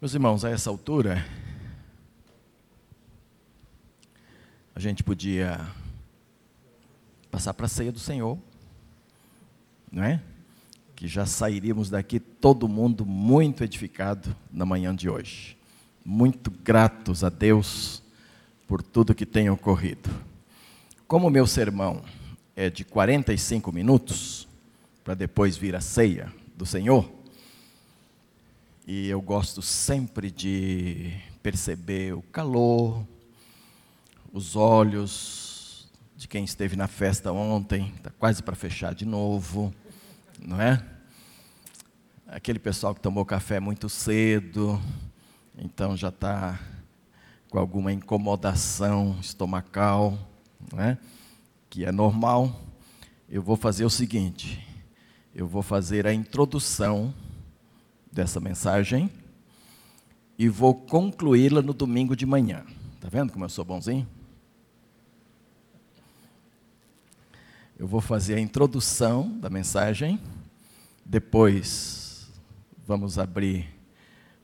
Meus irmãos, a essa altura, a gente podia passar para a ceia do Senhor, não é? Que já sairíamos daqui todo mundo muito edificado na manhã de hoje, muito gratos a Deus por tudo que tem ocorrido. Como o meu sermão é de 45 minutos, para depois vir a ceia do Senhor, e eu gosto sempre de perceber o calor, os olhos de quem esteve na festa ontem, está quase para fechar de novo, não é? Aquele pessoal que tomou café muito cedo, então já está com alguma incomodação estomacal, não é? que é normal. Eu vou fazer o seguinte: eu vou fazer a introdução dessa mensagem e vou concluí-la no domingo de manhã. Está vendo como eu sou bonzinho? Eu vou fazer a introdução da mensagem, depois vamos abrir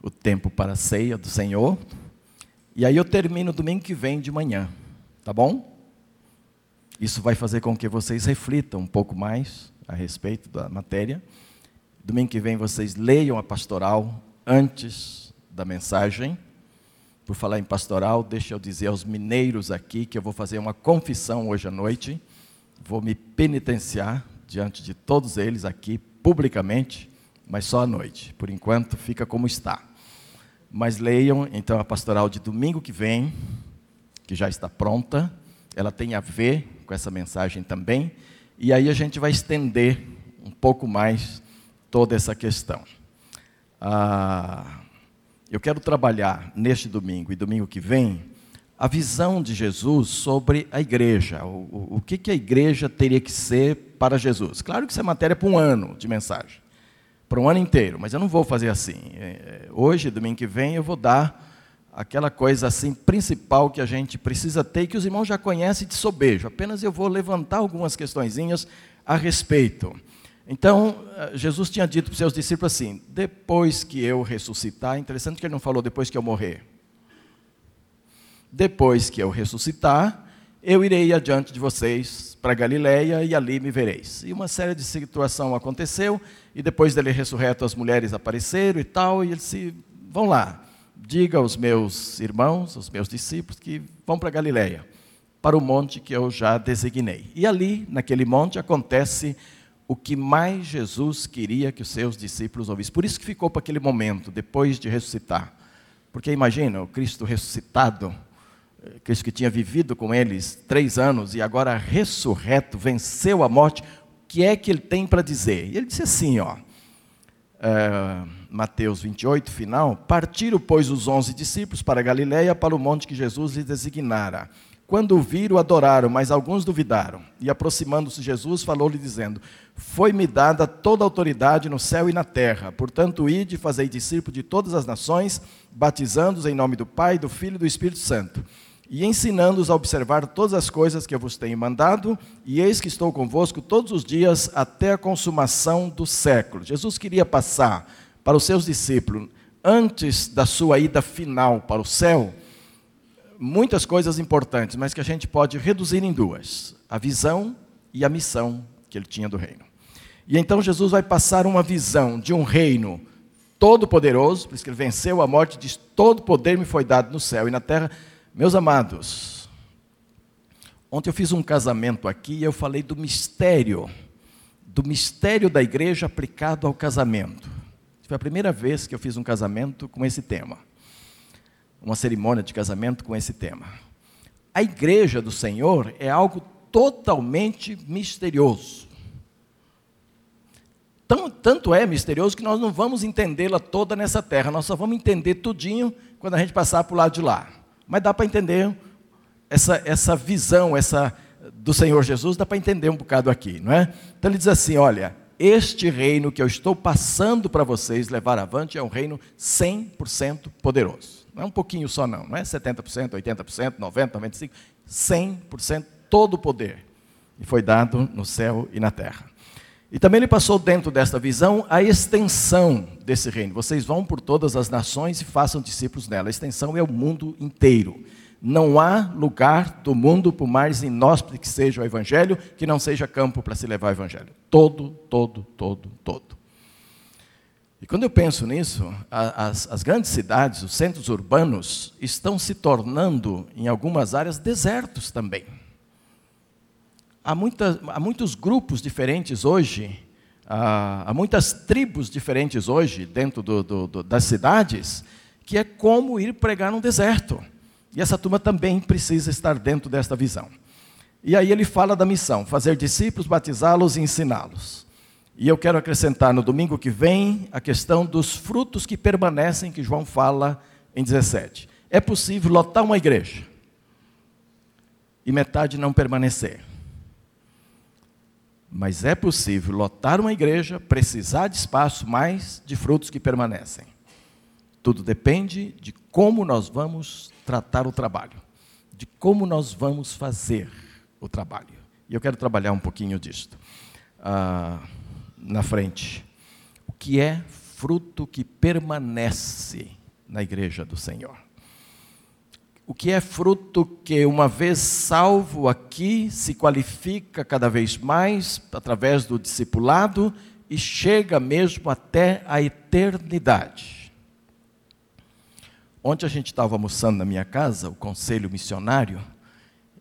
o tempo para a ceia do Senhor, e aí eu termino domingo que vem de manhã, tá bom? Isso vai fazer com que vocês reflitam um pouco mais a respeito da matéria Domingo que vem vocês leiam a pastoral antes da mensagem. Por falar em pastoral, deixa eu dizer aos mineiros aqui que eu vou fazer uma confissão hoje à noite. Vou me penitenciar diante de todos eles aqui, publicamente, mas só à noite. Por enquanto, fica como está. Mas leiam então a pastoral de domingo que vem, que já está pronta. Ela tem a ver com essa mensagem também. E aí a gente vai estender um pouco mais toda essa questão. Ah, eu quero trabalhar neste domingo e domingo que vem a visão de Jesus sobre a igreja. O, o, o que, que a igreja teria que ser para Jesus? Claro que isso é matéria para um ano de mensagem, para um ano inteiro, mas eu não vou fazer assim. É, hoje, domingo que vem, eu vou dar aquela coisa assim principal que a gente precisa ter que os irmãos já conhecem de sobejo. Apenas eu vou levantar algumas questõezinhas a respeito. Então, eh, Jesus tinha dito para os seus discípulos assim: depois que eu ressuscitar, interessante que ele não falou depois que eu morrer. Depois que eu ressuscitar, eu irei adiante de vocês para Galiléia e ali me vereis. E uma série de situação aconteceu, e depois dele ressurreto, as mulheres apareceram e tal, e ele disse: vão lá, diga aos meus irmãos, aos meus discípulos, que vão para Galiléia, para o monte que eu já designei. E ali, naquele monte, acontece o que mais Jesus queria que os seus discípulos ouvissem. Por isso que ficou para aquele momento, depois de ressuscitar. Porque imagina, o Cristo ressuscitado, eh, Cristo que tinha vivido com eles três anos e agora ressurreto, venceu a morte, o que é que ele tem para dizer? E ele disse assim, ó, é, Mateus 28, final, partiram, pois, os onze discípulos para Galiléia, para o monte que Jesus lhes designara. Quando o viram, adoraram, mas alguns duvidaram. E aproximando-se Jesus, falou-lhe dizendo: Foi-me dada toda a autoridade no céu e na terra. Portanto, ide e fazei discípulos de todas as nações, batizando-os em nome do Pai, do Filho e do Espírito Santo, e ensinando-os a observar todas as coisas que eu vos tenho mandado, e eis que estou convosco todos os dias até a consumação do século. Jesus queria passar para os seus discípulos, antes da sua ida final para o céu, muitas coisas importantes, mas que a gente pode reduzir em duas: a visão e a missão que ele tinha do reino. E então Jesus vai passar uma visão de um reino todo-poderoso, por isso que ele venceu a morte, diz: todo poder me foi dado no céu e na terra. Meus amados, ontem eu fiz um casamento aqui e eu falei do mistério, do mistério da igreja aplicado ao casamento. Foi a primeira vez que eu fiz um casamento com esse tema uma cerimônia de casamento com esse tema. A igreja do Senhor é algo totalmente misterioso. Tão, tanto é misterioso que nós não vamos entendê-la toda nessa terra, nós só vamos entender tudinho quando a gente passar para o lado de lá. Mas dá para entender essa, essa visão essa do Senhor Jesus, dá para entender um bocado aqui, não é? Então ele diz assim: olha, este reino que eu estou passando para vocês levar avante é um reino 100% poderoso. Não é um pouquinho só, não. Não é 70%, 80%, 90%, 95%. 100% todo o poder. E foi dado no céu e na terra. E também ele passou dentro desta visão a extensão desse reino. Vocês vão por todas as nações e façam discípulos nela. A extensão é o mundo inteiro. Não há lugar do mundo, por mais inóspito que seja o evangelho, que não seja campo para se levar o evangelho. Todo, todo, todo, todo. E quando eu penso nisso, as, as, grandes cidades, os centros urbanos, estão se tornando, em algumas áreas, desertos também. Há, muita, há muitos grupos diferentes hoje, há, muitas tribos diferentes hoje dentro do, do, do, das cidades, que é como ir pregar num deserto. E essa turma também precisa estar dentro desta visão. E aí ele fala da missão: fazer discípulos, batizá-los e ensiná-los. E eu quero acrescentar no domingo que vem a questão dos frutos que permanecem, que João fala em 17. É possível lotar uma igreja e metade não permanecer. Mas é possível lotar uma igreja, precisar de espaço, mais de frutos que permanecem. Tudo depende de como nós vamos tratar o trabalho, de como nós vamos fazer o trabalho. E eu quero trabalhar um pouquinho disto. Ah, na frente. O que é fruto que permanece na igreja do Senhor? O que é fruto que, uma vez salvo aqui, se qualifica cada vez mais através do discipulado e chega mesmo até a eternidade. Ontem a gente estava almoçando na minha casa, o conselho missionário,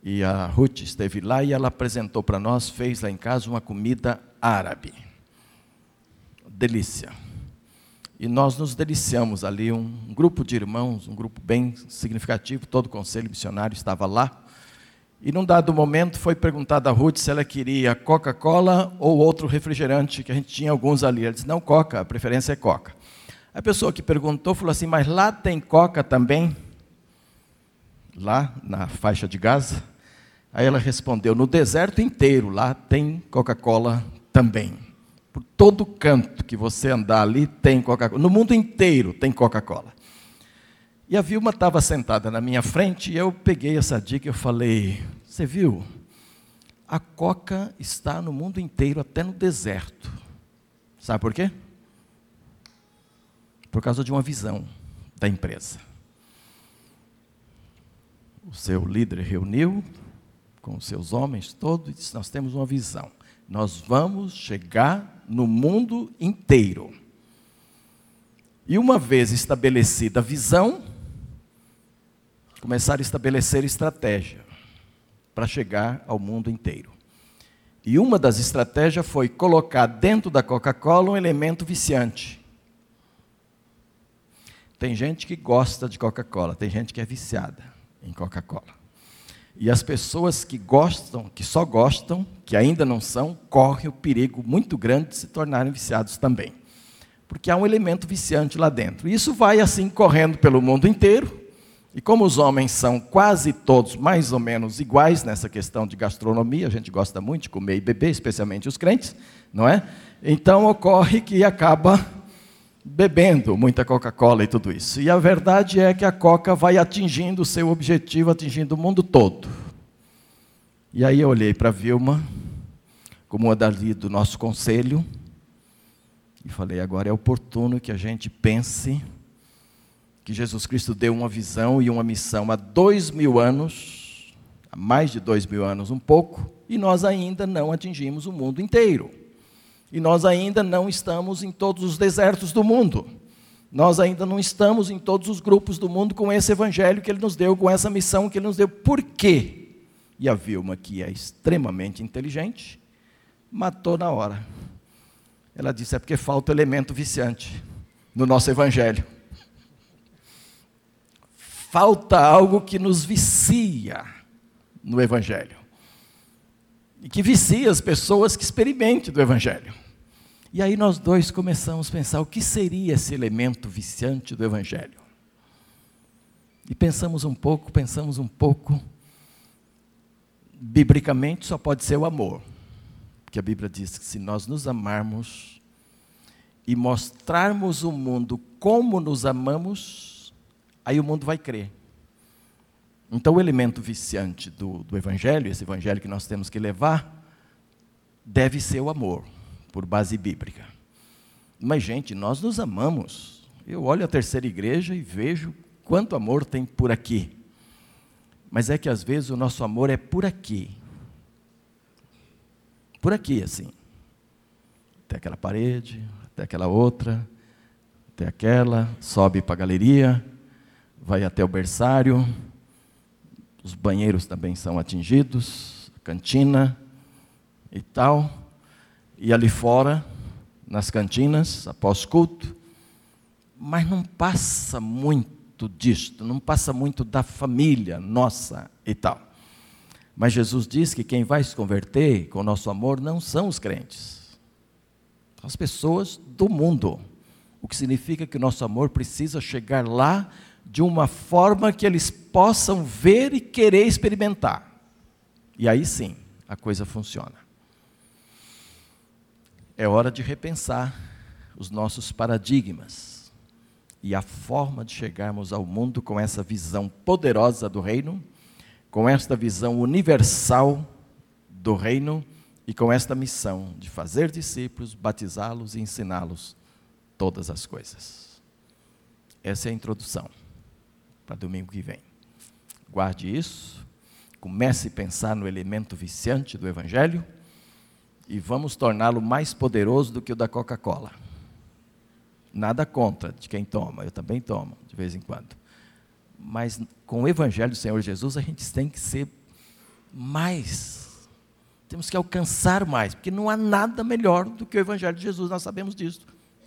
e a Ruth esteve lá e ela apresentou para nós, fez lá em casa uma comida árabe. Delícia. E nós nos deliciamos ali, um grupo de irmãos, um grupo bem significativo, todo o conselho missionário estava lá. E num dado momento foi perguntado a Ruth se ela queria Coca-Cola ou outro refrigerante, que a gente tinha alguns ali. Ela disse: não, Coca, a preferência é Coca. A pessoa que perguntou falou assim: mas lá tem Coca também? Lá na faixa de Gaza? Aí ela respondeu: no deserto inteiro, lá tem Coca-Cola também. Por todo canto que você andar ali tem Coca-Cola. No mundo inteiro tem Coca-Cola. E a Vilma estava sentada na minha frente e eu peguei essa dica e eu falei: Você viu? A Coca está no mundo inteiro, até no deserto. Sabe por quê? Por causa de uma visão da empresa. O seu líder reuniu com os seus homens todos e disse: Nós temos uma visão. Nós vamos chegar no mundo inteiro. E uma vez estabelecida a visão, começar a estabelecer estratégia para chegar ao mundo inteiro. E uma das estratégias foi colocar dentro da Coca-Cola um elemento viciante. Tem gente que gosta de Coca-Cola, tem gente que é viciada em Coca-Cola. E as pessoas que gostam, que só gostam, que ainda não são, correm o perigo muito grande de se tornarem viciados também. Porque há um elemento viciante lá dentro. E isso vai assim correndo pelo mundo inteiro. E como os homens são quase todos mais ou menos iguais nessa questão de gastronomia, a gente gosta muito de comer e beber, especialmente os crentes, não é? Então ocorre que acaba bebendo muita Coca-Cola e tudo isso. E a verdade é que a Coca vai atingindo o seu objetivo, atingindo o mundo todo. E aí eu olhei para a Vilma, como uma dali do nosso conselho, e falei: agora é oportuno que a gente pense que Jesus Cristo deu uma visão e uma missão há dois mil anos, há mais de dois mil anos, um pouco, e nós ainda não atingimos o mundo inteiro. E nós ainda não estamos em todos os desertos do mundo. Nós ainda não estamos em todos os grupos do mundo com esse evangelho que ele nos deu, com essa missão que ele nos deu. Por quê? E a Vilma, que é extremamente inteligente, matou na hora. Ela disse: é porque falta o elemento viciante no nosso evangelho. Falta algo que nos vicia no evangelho. E que vicia as pessoas que experimentem do evangelho. E aí nós dois começamos a pensar o que seria esse elemento viciante do Evangelho. E pensamos um pouco, pensamos um pouco. Biblicamente só pode ser o amor. Porque a Bíblia diz que se nós nos amarmos e mostrarmos ao mundo como nos amamos, aí o mundo vai crer. Então o elemento viciante do, do Evangelho, esse Evangelho que nós temos que levar, deve ser o amor por base bíblica. Mas, gente, nós nos amamos. Eu olho a terceira igreja e vejo quanto amor tem por aqui. Mas é que às vezes o nosso amor é por aqui. Por aqui, assim. Até aquela parede, até aquela outra, até aquela, sobe para a galeria, vai até o berçário, os banheiros também são atingidos, cantina e tal. E ali fora, nas cantinas, após culto, mas não passa muito disto, não passa muito da família nossa e tal. Mas Jesus diz que quem vai se converter com o nosso amor não são os crentes, são as pessoas do mundo. O que significa que o nosso amor precisa chegar lá de uma forma que eles possam ver e querer experimentar. E aí sim, a coisa funciona. É hora de repensar os nossos paradigmas e a forma de chegarmos ao mundo com essa visão poderosa do reino, com esta visão universal do reino e com esta missão de fazer discípulos, batizá-los e ensiná-los todas as coisas. Essa é a introdução para domingo que vem. Guarde isso, comece a pensar no elemento viciante do Evangelho e vamos torná-lo mais poderoso do que o da Coca-Cola. Nada contra de quem toma, eu também tomo de vez em quando. Mas com o Evangelho do Senhor Jesus a gente tem que ser mais, temos que alcançar mais, porque não há nada melhor do que o Evangelho de Jesus, nós sabemos disso.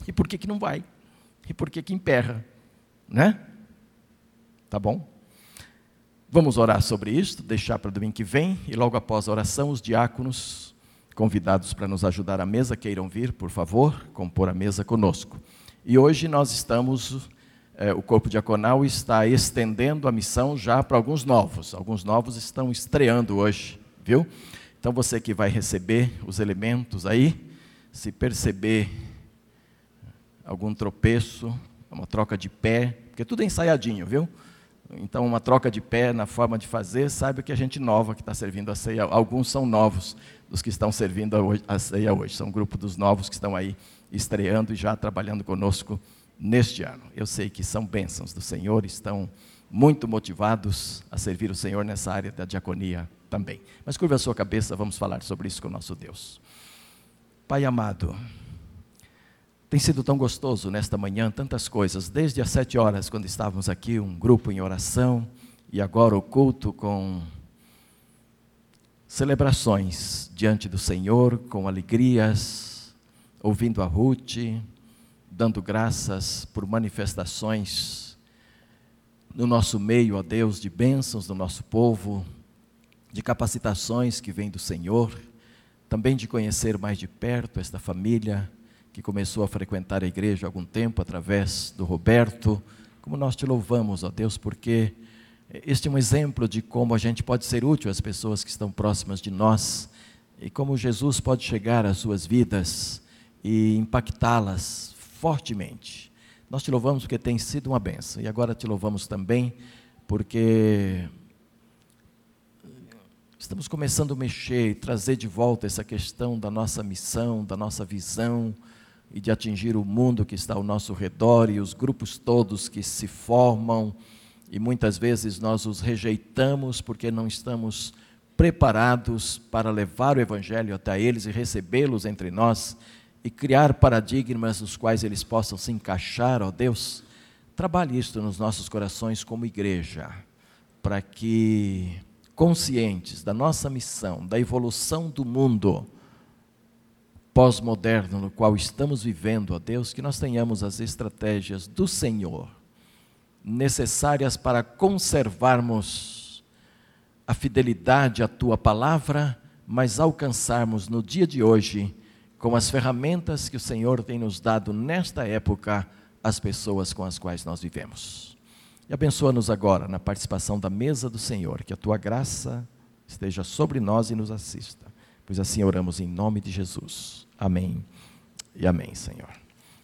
E por que, que não vai? E por que, que emperra? Né? Tá bom? Vamos orar sobre isso, deixar para domingo que vem, e logo após a oração, os diáconos convidados para nos ajudar à mesa queiram vir, por favor, compor a mesa conosco. E hoje nós estamos, é, o corpo diaconal está estendendo a missão já para alguns novos. Alguns novos estão estreando hoje, viu? Então você que vai receber os elementos aí, se perceber algum tropeço, uma troca de pé, porque tudo é ensaiadinho, viu? Então, uma troca de pé na forma de fazer, saiba que a gente nova que está servindo a ceia, alguns são novos dos que estão servindo a ceia hoje, são um grupo dos novos que estão aí estreando e já trabalhando conosco neste ano. Eu sei que são bênçãos do Senhor, estão muito motivados a servir o Senhor nessa área da diaconia também. Mas curva a sua cabeça, vamos falar sobre isso com o nosso Deus. Pai amado, tem sido tão gostoso nesta manhã, tantas coisas, desde as sete horas, quando estávamos aqui, um grupo em oração, e agora o culto com celebrações diante do Senhor, com alegrias, ouvindo a Ruth, dando graças por manifestações no nosso meio, ó Deus, de bênçãos do nosso povo, de capacitações que vêm do Senhor, também de conhecer mais de perto esta família que começou a frequentar a igreja há algum tempo através do Roberto. Como nós te louvamos, ó Deus, porque este é um exemplo de como a gente pode ser útil às pessoas que estão próximas de nós e como Jesus pode chegar às suas vidas e impactá-las fortemente. Nós te louvamos porque tem sido uma benção e agora te louvamos também porque estamos começando a mexer e trazer de volta essa questão da nossa missão, da nossa visão e de atingir o mundo que está ao nosso redor e os grupos todos que se formam, e muitas vezes nós os rejeitamos porque não estamos preparados para levar o Evangelho até eles e recebê-los entre nós e criar paradigmas nos quais eles possam se encaixar, ó Deus. Trabalhe isto nos nossos corações como igreja, para que, conscientes da nossa missão, da evolução do mundo, pós-moderno no qual estamos vivendo, ó Deus, que nós tenhamos as estratégias do Senhor necessárias para conservarmos a fidelidade à tua palavra, mas alcançarmos no dia de hoje, com as ferramentas que o Senhor tem nos dado nesta época, as pessoas com as quais nós vivemos. E abençoa-nos agora na participação da mesa do Senhor, que a tua graça esteja sobre nós e nos assista. Pois assim oramos em nome de Jesus. Amém e amém, Senhor.